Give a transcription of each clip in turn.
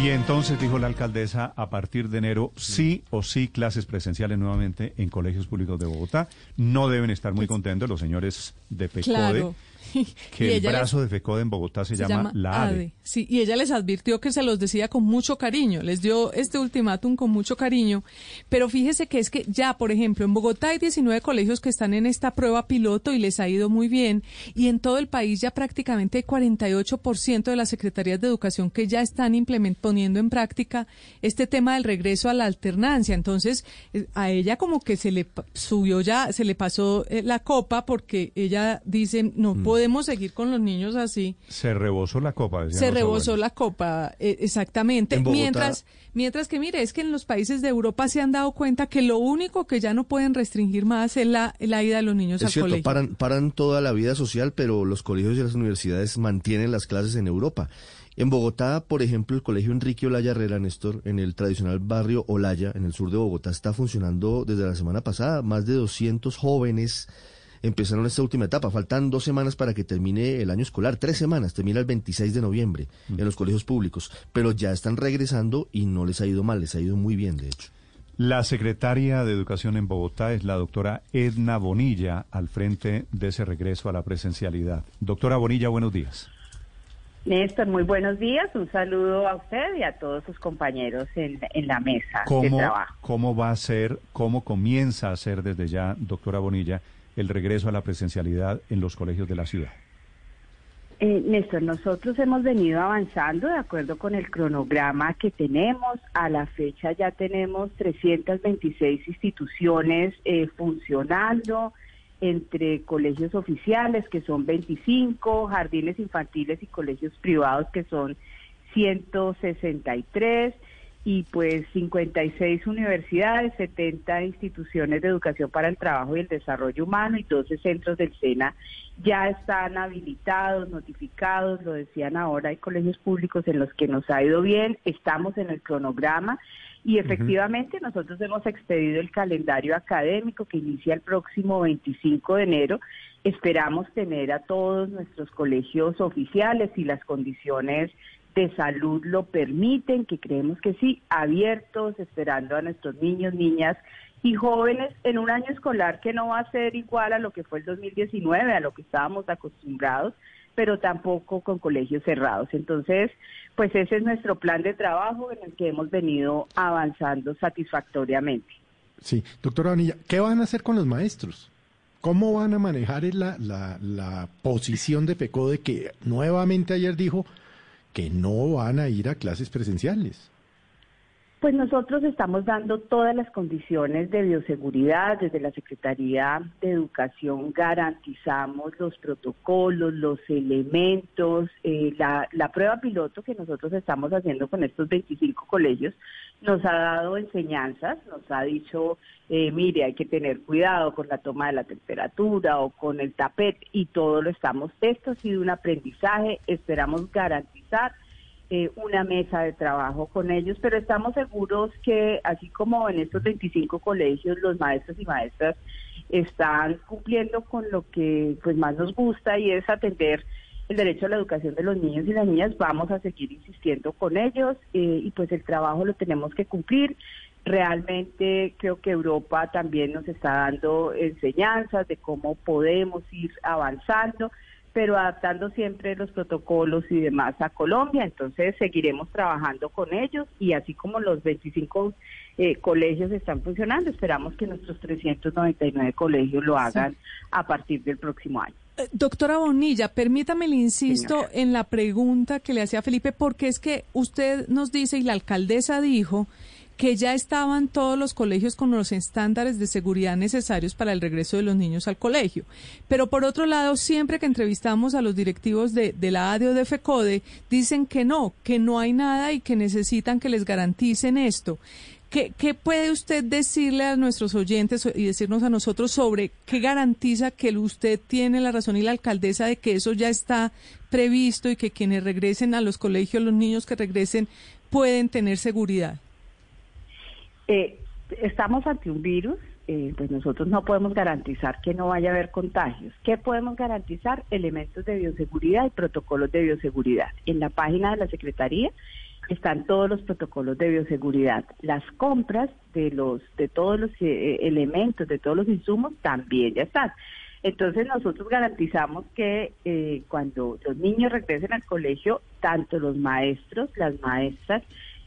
Y entonces dijo la alcaldesa, a partir de enero sí o sí clases presenciales nuevamente en colegios públicos de Bogotá. No deben estar muy contentos los señores de PECODE. Claro. Que Y el brazo les- de FECODE en Bogotá se, se llama, llama la ADE. ADE. Sí, y ella les advirtió que se los decía con mucho cariño, les dio este ultimátum con mucho cariño, pero fíjese que es que ya, por ejemplo, en Bogotá hay 19 colegios que están en esta prueba piloto y les ha ido muy bien, y en todo el país ya prácticamente hay 48% de las secretarías de educación que ya están implement- poniendo en práctica este tema del regreso a la alternancia. Entonces, eh, a ella como que se le subió ya, se le pasó eh, la copa porque ella dice, no Mm. Podemos seguir con los niños así. Se rebosó la copa. decían Se rebosó la copa, eh, exactamente. Mientras, mientras que mire, es que en los países de Europa se han dado cuenta que lo único que ya no pueden restringir más es la, la ida de los niños Es al cierto, colegio. paran, paran toda la vida social, pero los colegios y las universidades mantienen las clases en Europa. En Bogotá, por ejemplo, el colegio Enrique Olaya Herrera, Néstor, en el tradicional barrio Olaya, en el sur de Bogotá, está funcionando desde la semana pasada. Más de 200 jóvenes empezaron esta última etapa. Faltan dos semanas para que termine el año escolar, tres semanas, termina el 26 de noviembre en los colegios públicos. Pero ya están regresando y no les ha ido mal, les ha ido muy bien, de hecho. La secretaria de Educación en Bogotá es la doctora Edna Bonilla, al frente de ese regreso a la presencialidad. Doctora Bonilla, buenos días. Néstor, muy buenos días. Un saludo a usted y a todos sus compañeros en, en la mesa de ¿Cómo, trabajo. ¿Cómo va a ser, cómo comienza a ser desde ya, doctora Bonilla, el regreso a la presencialidad en los colegios de la ciudad? Eh, Néstor, nosotros hemos venido avanzando de acuerdo con el cronograma que tenemos. A la fecha ya tenemos 326 instituciones eh, funcionando entre colegios oficiales, que son 25, jardines infantiles y colegios privados, que son 163, y pues 56 universidades, 70 instituciones de educación para el trabajo y el desarrollo humano y 12 centros del SENA ya están habilitados, notificados, lo decían ahora, hay colegios públicos en los que nos ha ido bien, estamos en el cronograma y efectivamente nosotros hemos expedido el calendario académico que inicia el próximo 25 de enero. Esperamos tener a todos nuestros colegios oficiales y las condiciones de salud lo permiten, que creemos que sí, abiertos, esperando a nuestros niños, niñas y jóvenes en un año escolar que no va a ser igual a lo que fue el 2019, a lo que estábamos acostumbrados, pero tampoco con colegios cerrados. Entonces, pues ese es nuestro plan de trabajo en el que hemos venido avanzando satisfactoriamente. Sí, doctora Bonilla, ¿qué van a hacer con los maestros? ¿Cómo van a manejar la, la, la posición de FECODE que nuevamente ayer dijo que no van a ir a clases presenciales? Pues nosotros estamos dando todas las condiciones de bioseguridad. Desde la Secretaría de Educación garantizamos los protocolos, los elementos, eh, la, la prueba piloto que nosotros estamos haciendo con estos 25 colegios nos ha dado enseñanzas, nos ha dicho, eh, mire, hay que tener cuidado con la toma de la temperatura o con el tapete y todo lo estamos. Esto ha sido un aprendizaje, esperamos garantizar eh, una mesa de trabajo con ellos, pero estamos seguros que así como en estos 25 colegios los maestros y maestras están cumpliendo con lo que pues más nos gusta y es atender el derecho a la educación de los niños y las niñas, vamos a seguir insistiendo con ellos eh, y pues el trabajo lo tenemos que cumplir. Realmente creo que Europa también nos está dando enseñanzas de cómo podemos ir avanzando pero adaptando siempre los protocolos y demás a Colombia. Entonces seguiremos trabajando con ellos y así como los 25 eh, colegios están funcionando, esperamos que nuestros 399 colegios lo hagan a partir del próximo año. Eh, Doctora Bonilla, permítame, le insisto Señora. en la pregunta que le hacía Felipe, porque es que usted nos dice y la alcaldesa dijo que ya estaban todos los colegios con los estándares de seguridad necesarios para el regreso de los niños al colegio. Pero por otro lado, siempre que entrevistamos a los directivos de, de la ADE o de FECODE, dicen que no, que no hay nada y que necesitan que les garanticen esto. ¿Qué, ¿Qué puede usted decirle a nuestros oyentes y decirnos a nosotros sobre qué garantiza que usted tiene la razón y la alcaldesa de que eso ya está previsto y que quienes regresen a los colegios, los niños que regresen, pueden tener seguridad? Eh, estamos ante un virus, eh, pues nosotros no podemos garantizar que no vaya a haber contagios. ¿Qué podemos garantizar? Elementos de bioseguridad y protocolos de bioseguridad. En la página de la Secretaría están todos los protocolos de bioseguridad. Las compras de los de todos los eh, elementos, de todos los insumos también ya están. Entonces nosotros garantizamos que eh, cuando los niños regresen al colegio, tanto los maestros, las maestras,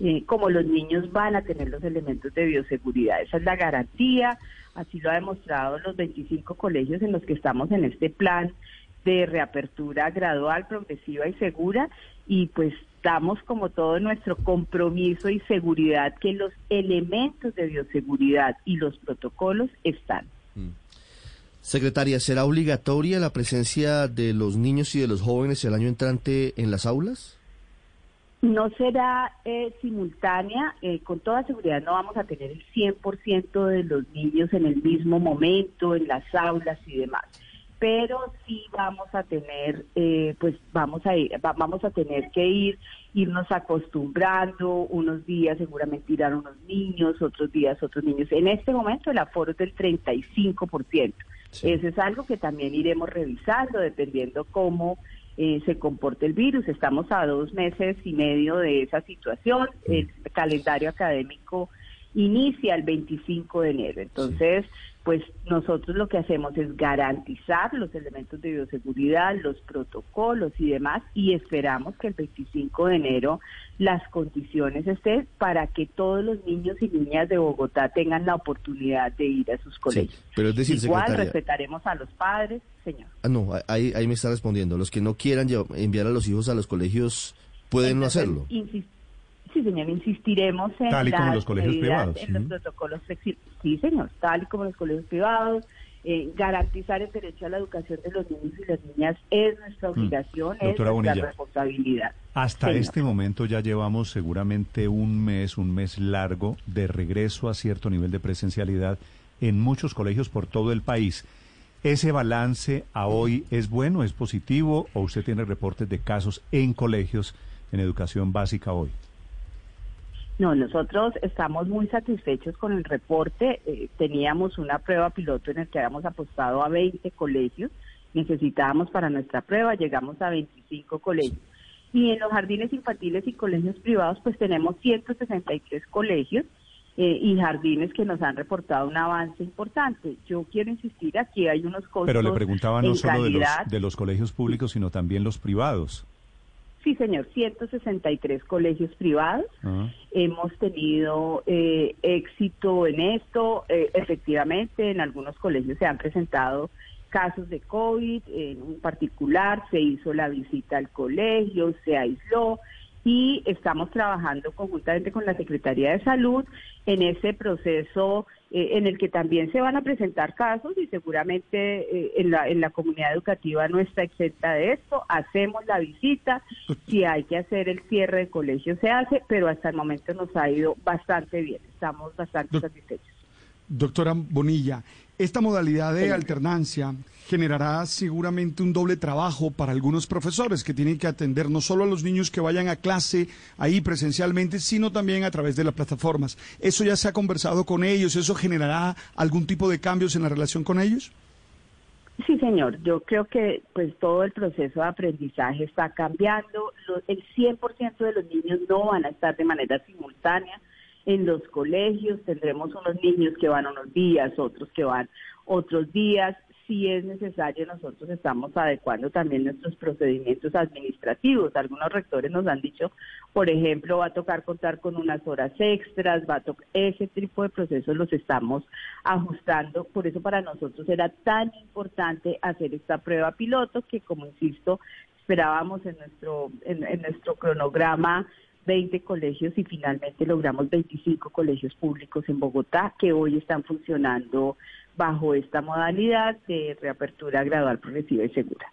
eh, como los niños van a tener los elementos de bioseguridad. Esa es la garantía, así lo ha demostrado los 25 colegios en los que estamos en este plan de reapertura gradual, progresiva y segura y pues damos como todo nuestro compromiso y seguridad que los elementos de bioseguridad y los protocolos están. Mm. Secretaria, ¿será obligatoria la presencia de los niños y de los jóvenes el año entrante en las aulas? No será eh, simultánea, eh, con toda seguridad no vamos a tener el 100% de los niños en el mismo momento, en las aulas y demás pero sí vamos a tener, eh, pues vamos a ir, vamos a tener que ir, irnos acostumbrando, unos días seguramente irán unos niños, otros días otros niños. En este momento el aforo es del 35%. Eso es algo que también iremos revisando dependiendo cómo eh, se comporte el virus. Estamos a dos meses y medio de esa situación. El calendario académico inicia el 25 de enero. Entonces, pues nosotros lo que hacemos es garantizar los elementos de bioseguridad, los protocolos y demás, y esperamos que el 25 de enero las condiciones estén para que todos los niños y niñas de Bogotá tengan la oportunidad de ir a sus colegios. pero es decir, Igual respetaremos a los padres, señor. Ah, no, ahí, ahí me está respondiendo. Los que no quieran enviar a los hijos a los colegios pueden no hacerlo. Sí, señor, insistiremos en tal y como los colegios privados. En los protocolos flexibles. Sí, señor, tal y como los colegios privados. Eh, garantizar el derecho a la educación de los niños y las niñas es nuestra mm. obligación, es nuestra responsabilidad. Hasta este momento ya llevamos seguramente un mes, un mes largo de regreso a cierto nivel de presencialidad en muchos colegios por todo el país. ¿Ese balance a hoy es bueno, es positivo o usted tiene reportes de casos en colegios en educación básica hoy? No, nosotros estamos muy satisfechos con el reporte. Eh, teníamos una prueba piloto en el que habíamos apostado a 20 colegios. Necesitábamos para nuestra prueba, llegamos a 25 colegios. Y en los jardines infantiles y colegios privados, pues tenemos 163 colegios eh, y jardines que nos han reportado un avance importante. Yo quiero insistir, aquí hay unos costos. Pero le preguntaba no solo de los, de los colegios públicos, sino también los privados. Sí, señor, 163 colegios privados. Ah. Hemos tenido eh, éxito en esto. Eh, efectivamente, en algunos colegios se han presentado casos de COVID, en un particular se hizo la visita al colegio, se aisló y estamos trabajando conjuntamente con la Secretaría de Salud en ese proceso eh, en el que también se van a presentar casos y seguramente eh, en, la, en la comunidad educativa no está exenta de esto. Hacemos la visita, si hay que hacer el cierre de colegio se hace, pero hasta el momento nos ha ido bastante bien, estamos bastante satisfechos. Doctora Bonilla, esta modalidad de alternancia generará seguramente un doble trabajo para algunos profesores que tienen que atender no solo a los niños que vayan a clase ahí presencialmente, sino también a través de las plataformas. ¿Eso ya se ha conversado con ellos? ¿Eso generará algún tipo de cambios en la relación con ellos? Sí, señor. Yo creo que pues todo el proceso de aprendizaje está cambiando. El 100% de los niños no van a estar de manera simultánea en los colegios, tendremos unos niños que van unos días, otros que van otros días. Si es necesario, nosotros estamos adecuando también nuestros procedimientos administrativos. Algunos rectores nos han dicho, por ejemplo, va a tocar contar con unas horas extras, va a tocar ese tipo de procesos los estamos ajustando. Por eso para nosotros era tan importante hacer esta prueba piloto que, como insisto, esperábamos en nuestro en nuestro cronograma 20 colegios y finalmente logramos 25 colegios públicos en Bogotá que hoy están funcionando bajo esta modalidad de reapertura gradual, progresiva y segura.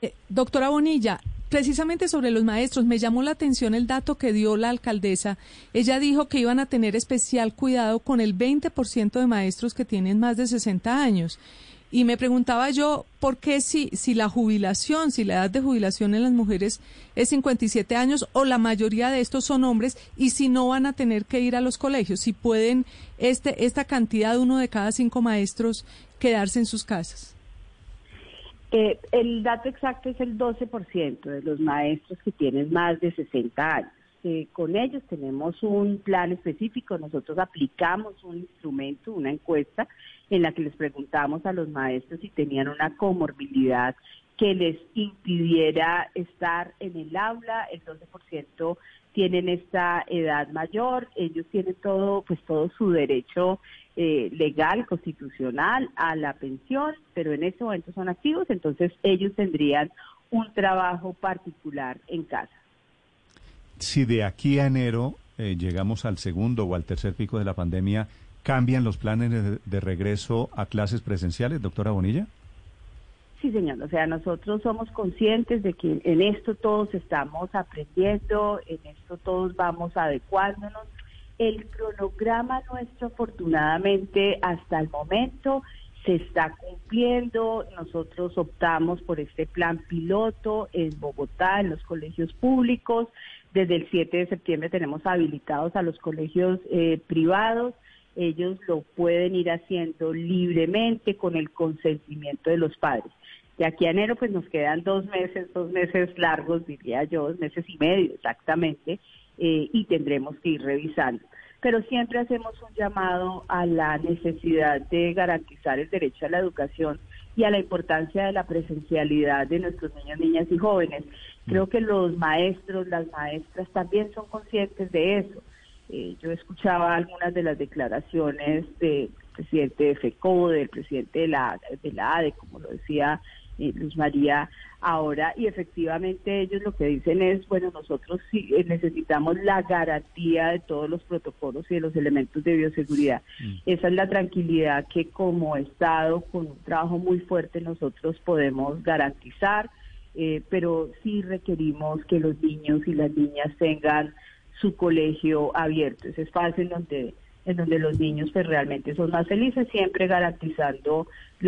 Eh, doctora Bonilla, precisamente sobre los maestros, me llamó la atención el dato que dio la alcaldesa. Ella dijo que iban a tener especial cuidado con el 20% de maestros que tienen más de 60 años. Y me preguntaba yo, ¿por qué si, si la jubilación, si la edad de jubilación en las mujeres es 57 años o la mayoría de estos son hombres y si no van a tener que ir a los colegios, si pueden este, esta cantidad, uno de cada cinco maestros, quedarse en sus casas? Eh, el dato exacto es el 12% de los maestros que tienen más de 60 años. eh, con ellos, tenemos un plan específico, nosotros aplicamos un instrumento, una encuesta en la que les preguntamos a los maestros si tenían una comorbilidad que les impidiera estar en el aula, el 12% tienen esta edad mayor, ellos tienen todo, pues todo su derecho eh, legal, constitucional a la pensión, pero en ese momento son activos, entonces ellos tendrían un trabajo particular en casa. Si de aquí a enero eh, llegamos al segundo o al tercer pico de la pandemia, ¿cambian los planes de, regreso a clases presenciales, doctora Bonilla? Sí, señor. O sea, nosotros somos conscientes de que en esto todos estamos aprendiendo, en esto todos vamos adecuándonos. El cronograma nuestro, afortunadamente, hasta el momento se está cumpliendo. Nosotros optamos por este plan piloto en Bogotá, en los colegios públicos. Desde el 7 de septiembre tenemos habilitados a los colegios eh, privados. Ellos lo pueden ir haciendo libremente con el consentimiento de los padres. De aquí a enero pues nos quedan dos meses, dos meses largos, diría yo, dos meses y medio exactamente, eh, y tendremos que ir revisando. Pero siempre hacemos un llamado a la necesidad de garantizar el derecho a la educación y a la importancia de la presencialidad de nuestros niños, niñas y jóvenes. Creo que los maestros, las maestras también son conscientes de eso. Eh, yo escuchaba algunas de las declaraciones del presidente de FECO, del presidente de la, de la ADE, como lo decía eh, Luz María ahora, y efectivamente ellos lo que dicen es, bueno, nosotros sí eh, necesitamos la garantía de todos los protocolos y de los elementos de bioseguridad. Mm. Esa es la tranquilidad que como Estado, con un trabajo muy fuerte, nosotros podemos garantizar, eh, pero sí requerimos que los niños y las niñas tengan su colegio abierto, ese espacio en donde en donde los niños pues realmente son más felices, siempre garantizando la